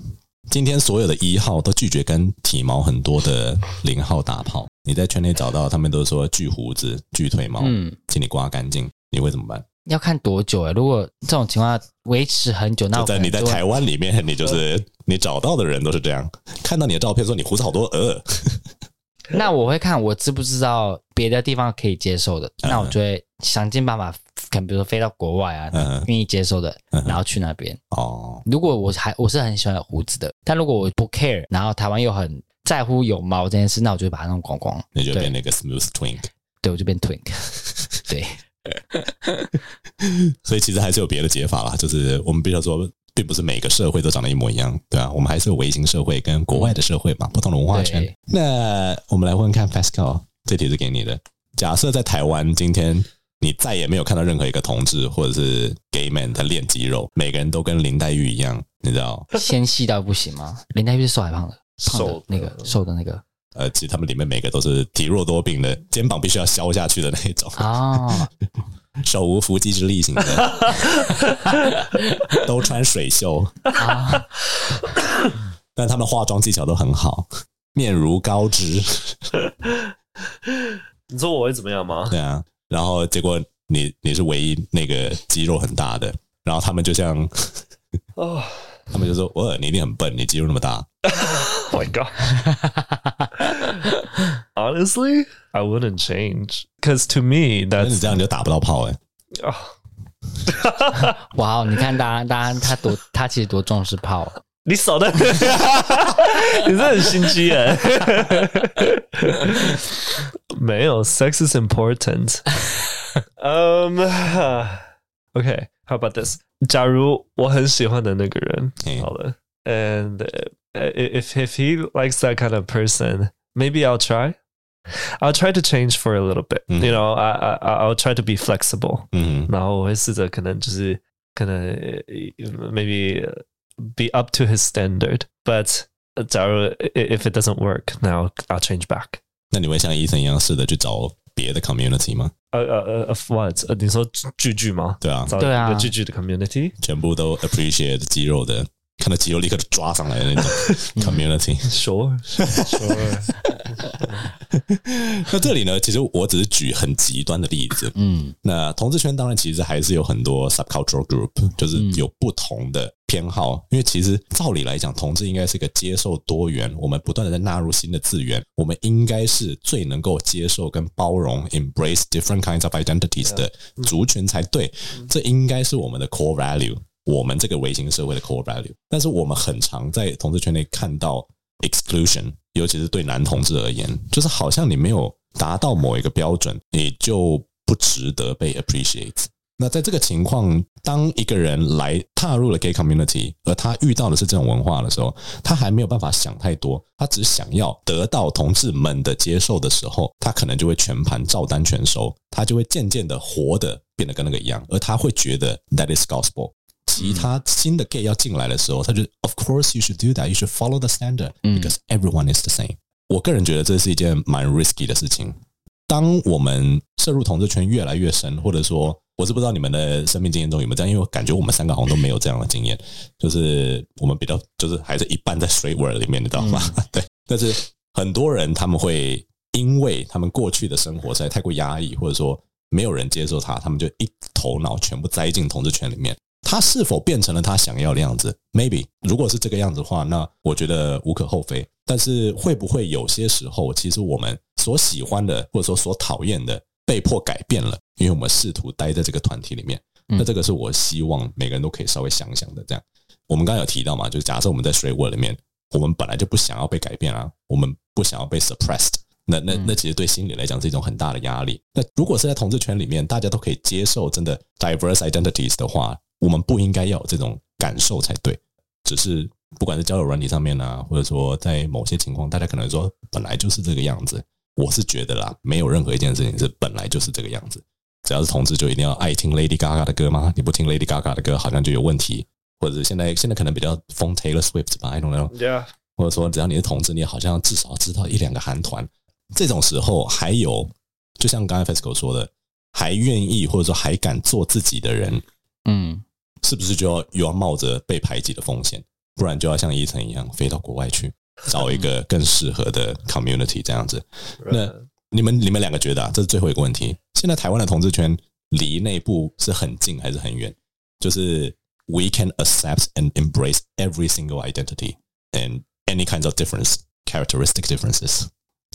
今天所有的一号都拒绝跟体毛很多的零号打炮，你在圈内找到他们都说锯胡子、锯腿毛，嗯，请你刮干净，你会怎么办？要看多久哎、欸，如果这种情况维持很久，那我在你在台湾里面，你就是你找到的人都是这样，看到你的照片说你胡子好多，呃，那我会看我知不知道别的地方可以接受的，嗯、那我就会想尽办法，可能比如说飞到国外啊，愿、嗯、意接受的，然后去那边。哦，如果我还我是很喜欢有胡子的，但如果我不 care，然后台湾又很在乎有毛这件事，那我就会把它弄光光，那就变那个 smooth twink，对，我就变 twink，对。所以其实还是有别的解法啦，就是我们必须要说，并不是每个社会都长得一模一样，对啊，我们还是有微型社会跟国外的社会嘛，不同的文化圈。那我们来问问看，Pascal，这题是给你的。假设在台湾，今天你再也没有看到任何一个同志或者是 gay man 在练肌肉，每个人都跟林黛玉一样，你知道？纤细到不行吗？林黛玉是瘦还胖的？胖的那个瘦的那个。呃，其实他们里面每个都是体弱多病的，肩膀必须要削下去的那种啊，手无缚鸡之力型的，都穿水袖啊，但他们化妆技巧都很好，面如高脂。你说我会怎么样吗？对啊，然后结果你你是唯一那个肌肉很大的，然后他们就像哦。他们就说：“我你一定很笨，你肌肉那么大。” Oh my god! Honestly, I wouldn't change because to me, that's 你这样你就打不到炮哎。哇哦！你看，大家，大家，他多，他其实多重视炮。你少的，你是很心机哎。没有，sex is important. Um, okay. How about this? 假如我很喜欢的那个人，好了，and if if he likes that kind of person, maybe I'll try. I'll try to change for a little bit. You know, I I I'll try to be flexible. 嗯，然后我会试着可能就是可能 maybe be up to his standard. But 假如 if it doesn't work, now I'll change back. 那你会像医生一样试着去找别的 community 吗？呃呃呃，of what？呃，你说巨巨吗？对啊，对啊，巨巨的 community，全部都 appreciate 肌肉的， 看到肌肉立刻就抓上来的那种 community。说说。那这里呢，其实我只是举很极端的例子。嗯，那同志圈当然其实还是有很多 subcultural group，就是有不同的偏好。因为其实照理来讲，同志应该是一个接受多元，我们不断的在纳入新的资源，我们应该是最能够接受跟包容 embrace different kinds of identities 的族群才对。这应该是我们的 core value，我们这个微型社会的 core value。但是我们很常在同志圈内看到 exclusion。尤其是对男同志而言，就是好像你没有达到某一个标准，你就不值得被 appreciate。那在这个情况，当一个人来踏入了 gay community，而他遇到的是这种文化的时候，他还没有办法想太多，他只想要得到同志们的接受的时候，他可能就会全盘照单全收，他就会渐渐的活得变得跟那个一样，而他会觉得 that is gospel。其他新的 gay 要进来的时候，他就 Of course you should do that. You should follow the standard because everyone is the same. 我个人觉得这是一件蛮 risky 的事情。当我们涉入同志圈越来越深，或者说，我是不知道你们的生命经验中有没有这样，因为我感觉我们三个好像都没有这样的经验，就是我们比较就是还是一半在 straight world 里面，你知道吗？对。但是很多人他们会因为他们过去的生活实在太过压抑，或者说没有人接受他，他们就一头脑全部栽进同志圈里面。他是否变成了他想要的样子？Maybe，如果是这个样子的话，那我觉得无可厚非。但是会不会有些时候，其实我们所喜欢的或者说所讨厌的，被迫改变了，因为我们试图待在这个团体里面。那这个是我希望每个人都可以稍微想想的。这样，我们刚刚有提到嘛，就是假设我们在 straight world 里面，我们本来就不想要被改变啊，我们不想要被 suppressed。那那那其实对心理来讲是一种很大的压力。那如果是在同志圈里面，大家都可以接受真的 diverse identities 的话，我们不应该要有这种感受才对，只是不管是交友软体上面呢、啊，或者说在某些情况，大家可能说本来就是这个样子。我是觉得啦，没有任何一件事情是本来就是这个样子。只要是同志，就一定要爱听 Lady Gaga 的歌吗？你不听 Lady Gaga 的歌，好像就有问题。或者是现在现在可能比较疯 Taylor Swift 吧，I don't know。Yeah，或者说只要你是同志，你好像至少知道一两个韩团。这种时候还有，就像刚才 Fesco 说的，还愿意或者说还敢做自己的人，嗯，是不是就要又要冒着被排挤的风险？不然就要像伊藤一样飞到国外去 找一个更适合的 community 这样子。那你们你们两个觉得啊，这是最后一个问题。现在台湾的同志圈离内部是很近还是很远？就是 we can accept and embrace every single identity and any kinds of difference, characteristic differences。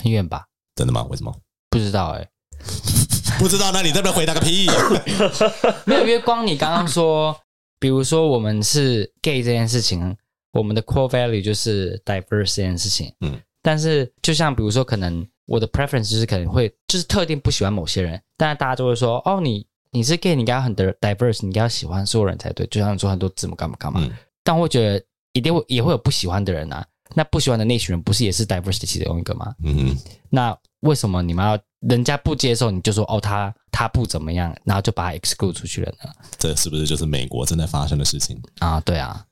很远吧？真的吗？为什么？不知道哎、欸，不知道？那你在这边回答个屁？没有，因为光你刚刚说，比如说我们是 gay 这件事情，我们的 core value 就是 diverse 这件事情。嗯，但是就像比如说，可能我的 preference 就是可能会就是特定不喜欢某些人，但是大家就会说，哦，你你是 gay，你应该要很 diverse，你应该要喜欢所有人才对。就像你说很多字母干嘛干嘛，嗯、但我觉得一定会也会有不喜欢的人啊。那不喜欢的那群人不是也是 diversity 其中一个吗？嗯哼，那为什么你们要人家不接受你就说哦他他不怎么样，然后就把他 exclude 出去了呢？这是不是就是美国正在发生的事情啊？对啊，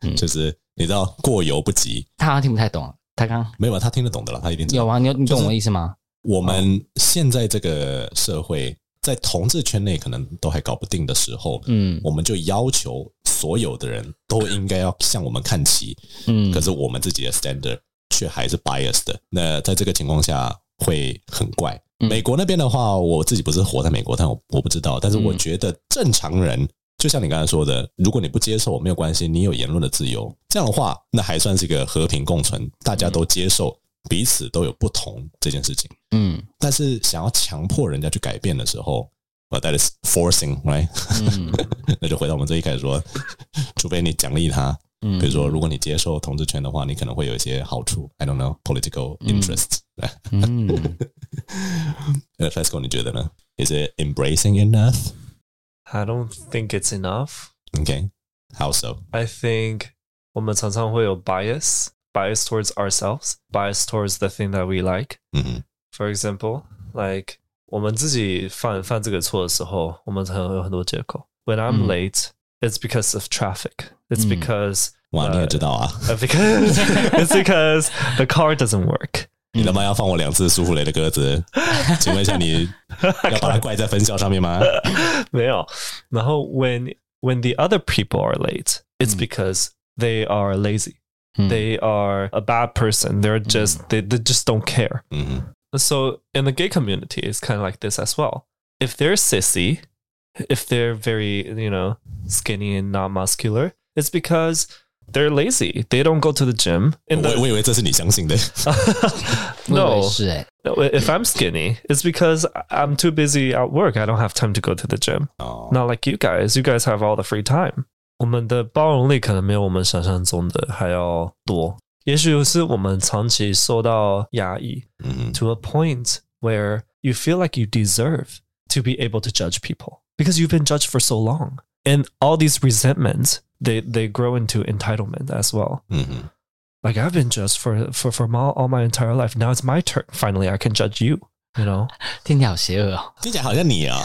嗯、就是你知道过犹不及。他好像听不太懂，他刚没有，他听得懂的了，他一定知道有啊。你你懂我的意思吗？我们现在这个社会在同志圈内可能都还搞不定的时候，嗯，我们就要求。所有的人都应该要向我们看齐，嗯，可是我们自己的 standard 却还是 biased 的。那在这个情况下会很怪。美国那边的话，我自己不是活在美国，但我我不知道。但是我觉得正常人，就像你刚才说的，如果你不接受，没有关系，你有言论的自由，这样的话，那还算是一个和平共存，大家都接受彼此都有不同这件事情。嗯，但是想要强迫人家去改变的时候。But that is forcing, right？、嗯、那就回到我们这一开始说，除非你奖励他，嗯、比如说，如果你接受同志权的话，你可能会有一些好处。I don't know political interests、嗯。呃，Fesco，你觉得呢？Is it embracing enough? I don't think it's enough. Okay, how so? I think 我们常常会有 bias, bias towards ourselves, bias towards the thing that we like. 嗯哼 For example, like 我们自己犯犯这个错的时候，我们才会有很多借口。When I'm late,、嗯、 it's because of traffic. It's because、嗯、哇，你也知道啊。Because it's because the car doesn't work. 你他妈要放我两次舒芙蕾的鸽子？请问一下，你要把它怪在分校上面吗？没有。然后 when when the other people are late, it's because they are lazy. They are a bad person. They're just they they just don't care. 嗯 So in the gay community, it's kind of like this as well. If they're sissy, if they're very, you know, skinny and not muscular, it's because they're lazy. They don't go to the gym. In the... 我以为这是你相信的。 no, if I'm skinny, it's because I'm too busy at work. I don't have time to go to the gym. Oh. Not like you guys. You guys have all the free time. 我们的包容力可能没有我们想象中的还要多。也许是我们长期受到压抑，to a point where you feel like you deserve to be able to judge people because you've been judged for so long, and all these resentments they they grow into entitlement as well. Like I've been judged for for for all, all my entire life. Now it's my turn. Finally, I can judge you. You know，听起来好邪恶哦，听起来好像你啊。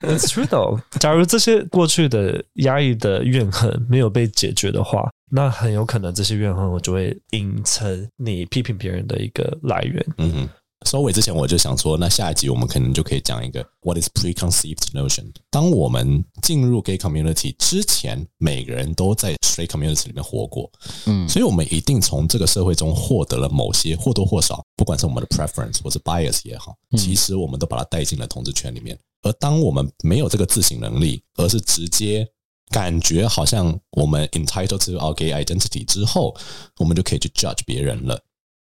It's true though。假如这些过去的压抑的怨恨没有被解决的话，那很有可能这些怨恨我就会引成你批评别人的一个来源。嗯哼。 收尾之前，我就想说，那下一集我们可能就可以讲一个 What is preconceived notion？当我们进入 gay community 之前，每个人都在 straight community 里面活过，嗯，所以我们一定从这个社会中获得了某些或多或少，不管是我们的 preference 或是 bias 也好，其实我们都把它带进了同志圈里面。而当我们没有这个自省能力，而是直接感觉好像我们 entitled to our gay identity 之后，我们就可以去 judge 别人了。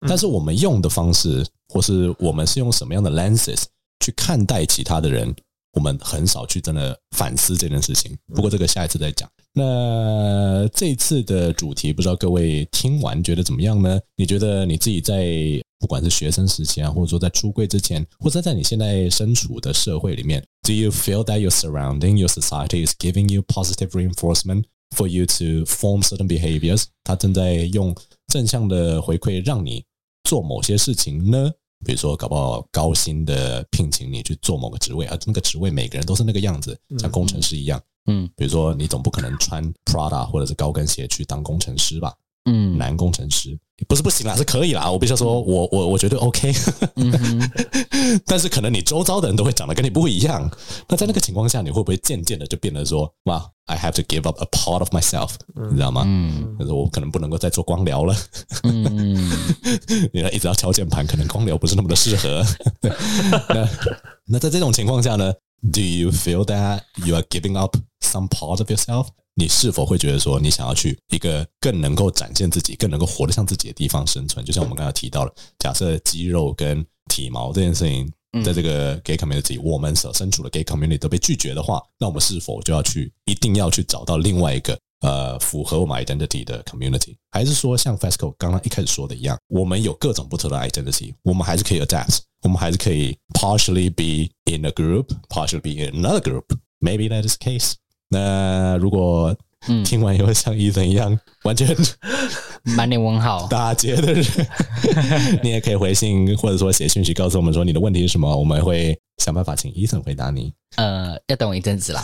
但是我们用的方式，或是我们是用什么样的 lenses 去看待其他的人，我们很少去真的反思这件事情。不过这个下一次再讲。那这次的主题，不知道各位听完觉得怎么样呢？你觉得你自己在不管是学生时期啊，或者说在出柜之前，或者在你现在身处的社会里面，Do you feel that your surrounding, your society is giving you positive reinforcement for you to form certain behaviors？他正在用正向的回馈让你。做某些事情呢，比如说搞不好高薪的聘请你去做某个职位，而那个职位每个人都是那个样子，像工程师一样，嗯。比如说你总不可能穿 Prada 或者是高跟鞋去当工程师吧？嗯男工程师不是不行啦，是可以啦。我必须说我我我觉得 OK，但是可能你周遭的人都会长得跟你不一样。那在那个情况下，你会不会渐渐的就变得说，哇，I have to give up a part of myself，你知道吗？嗯就是我可能不能够再做光疗了。嗯，你一直要敲键盘，可能光疗不是那么的适合。那那在这种情况下呢，Do you feel that you are giving up some part of yourself？你是否会觉得说，你想要去一个更能够展现自己、更能够活得像自己的地方生存？就像我们刚才提到了，假设肌肉跟体毛这件事情，在这个 gay community，我们所身处的 gay community 都被拒绝的话，那我们是否就要去一定要去找到另外一个呃符合我们 identity 的 community？还是说像 Fasco 刚刚一开始说的一样，我们有各种不同的 identity，我们还是可以 adapt，我们还是可以 partially be in a group，partially be in another group，maybe that is the case。那如果听完以后像 Ethan 一样完全满脸问号打结的人，你也可以回信或者说写讯息告诉我们说你的问题是什么，我们会想办法请 Ethan 回答你。呃，要等我一阵子啦。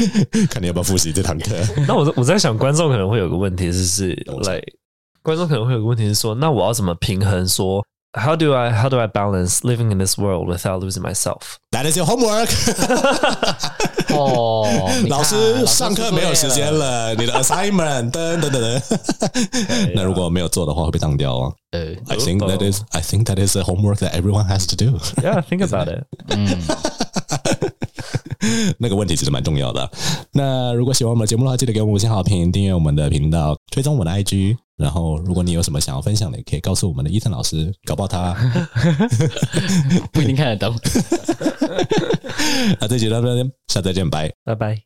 看你要不要复习这堂课。那我我在想，观众可能会有个问题，就是来，观众可能会有个问题是说，那我要怎么平衡说 ？How do I how do I balance living in this world without losing myself? That is your homework 哦，老师上课没有时间了，你的 assignment 等等等等。那如果没有做的话，会被当掉哦。呃，I think that is I think that is a homework that everyone has to do. Yeah, think about it. 嗯， 那个问题其实蛮重要的。那如果喜欢我们的节目的话，记得给我们五星好评，订阅我们的频道，追踪我们的 IG。然后，如果你有什么想要分享的，也可以告诉我们的 Ethan 老师，搞不好他 不一定看得懂。那这集到这边，下次再见，拜。拜拜。